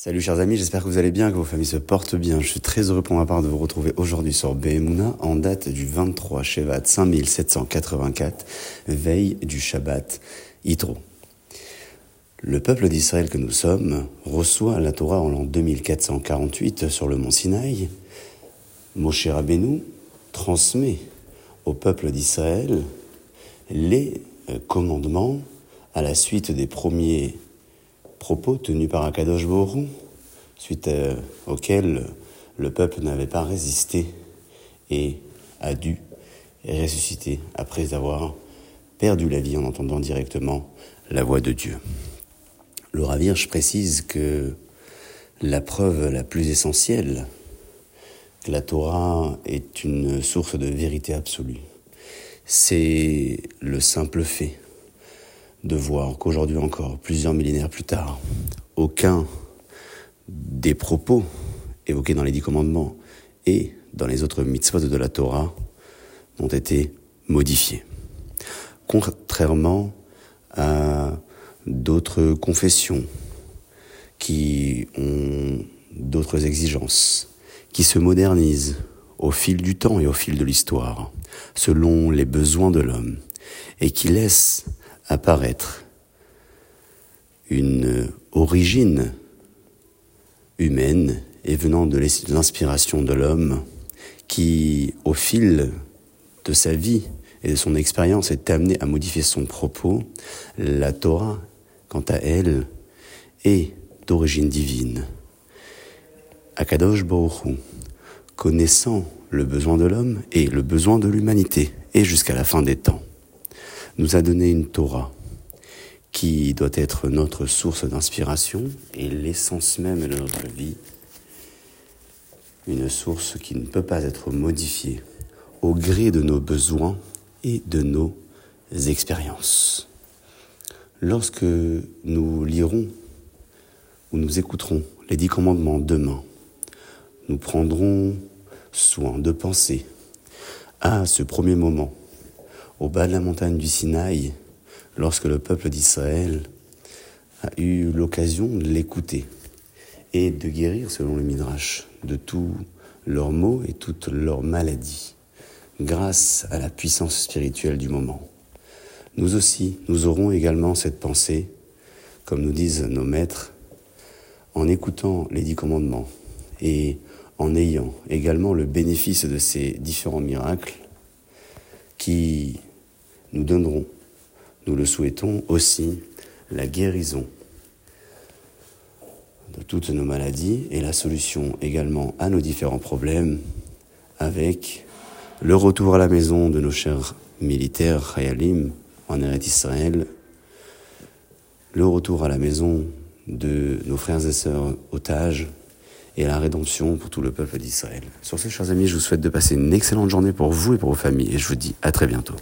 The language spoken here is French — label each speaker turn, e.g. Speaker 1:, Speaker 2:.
Speaker 1: Salut chers amis, j'espère que vous allez bien, que vos familles se portent bien. Je suis très heureux pour ma part de vous retrouver aujourd'hui sur Behemuna en date du 23 Shevat 5784, veille du Shabbat Yitro. Le peuple d'Israël que nous sommes reçoit la Torah en l'an 2448 sur le mont Sinaï. Moshe Rabbeinu transmet au peuple d'Israël les euh, commandements à la suite des premiers propos tenus par Akadosh Borou, suite euh, auquel le peuple n'avait pas résisté et a dû ressusciter après avoir perdu la vie en entendant directement la voix de Dieu. Le Ravirge précise que la preuve la plus essentielle que la Torah est une source de vérité absolue, c'est le simple fait de voir qu'aujourd'hui encore, plusieurs millénaires plus tard, aucun des propos évoqués dans les dix commandements et dans les autres mitzvot de la Torah n'ont été modifiés. Contrairement à d'autres confessions qui ont d'autres exigences, qui se modernisent au fil du temps et au fil de l'histoire, selon les besoins de l'homme, et qui laissent apparaître. Une origine humaine et venant de l'inspiration de l'homme qui, au fil de sa vie et de son expérience, est amené à modifier son propos, la Torah, quant à elle, est d'origine divine. Akadosh Baruch connaissant le besoin de l'homme et le besoin de l'humanité, et jusqu'à la fin des temps, nous a donné une Torah qui doit être notre source d'inspiration et l'essence même de notre vie, une source qui ne peut pas être modifiée au gré de nos besoins et de nos expériences. Lorsque nous lirons ou nous écouterons les dix commandements demain, nous prendrons soin de penser à ce premier moment au bas de la montagne du Sinaï, lorsque le peuple d'Israël a eu l'occasion de l'écouter et de guérir, selon le Midrash, de tous leurs maux et toutes leurs maladies, grâce à la puissance spirituelle du moment. Nous aussi, nous aurons également cette pensée, comme nous disent nos maîtres, en écoutant les dix commandements et en ayant également le bénéfice de ces différents miracles qui nous donnerons, nous le souhaitons aussi, la guérison de toutes nos maladies et la solution également à nos différents problèmes avec le retour à la maison de nos chers militaires Khayalim en Eretz Israël, le retour à la maison de nos frères et sœurs otages et la rédemption pour tout le peuple d'Israël. Sur ce, chers amis, je vous souhaite de passer une excellente journée pour vous et pour vos familles et je vous dis à très bientôt.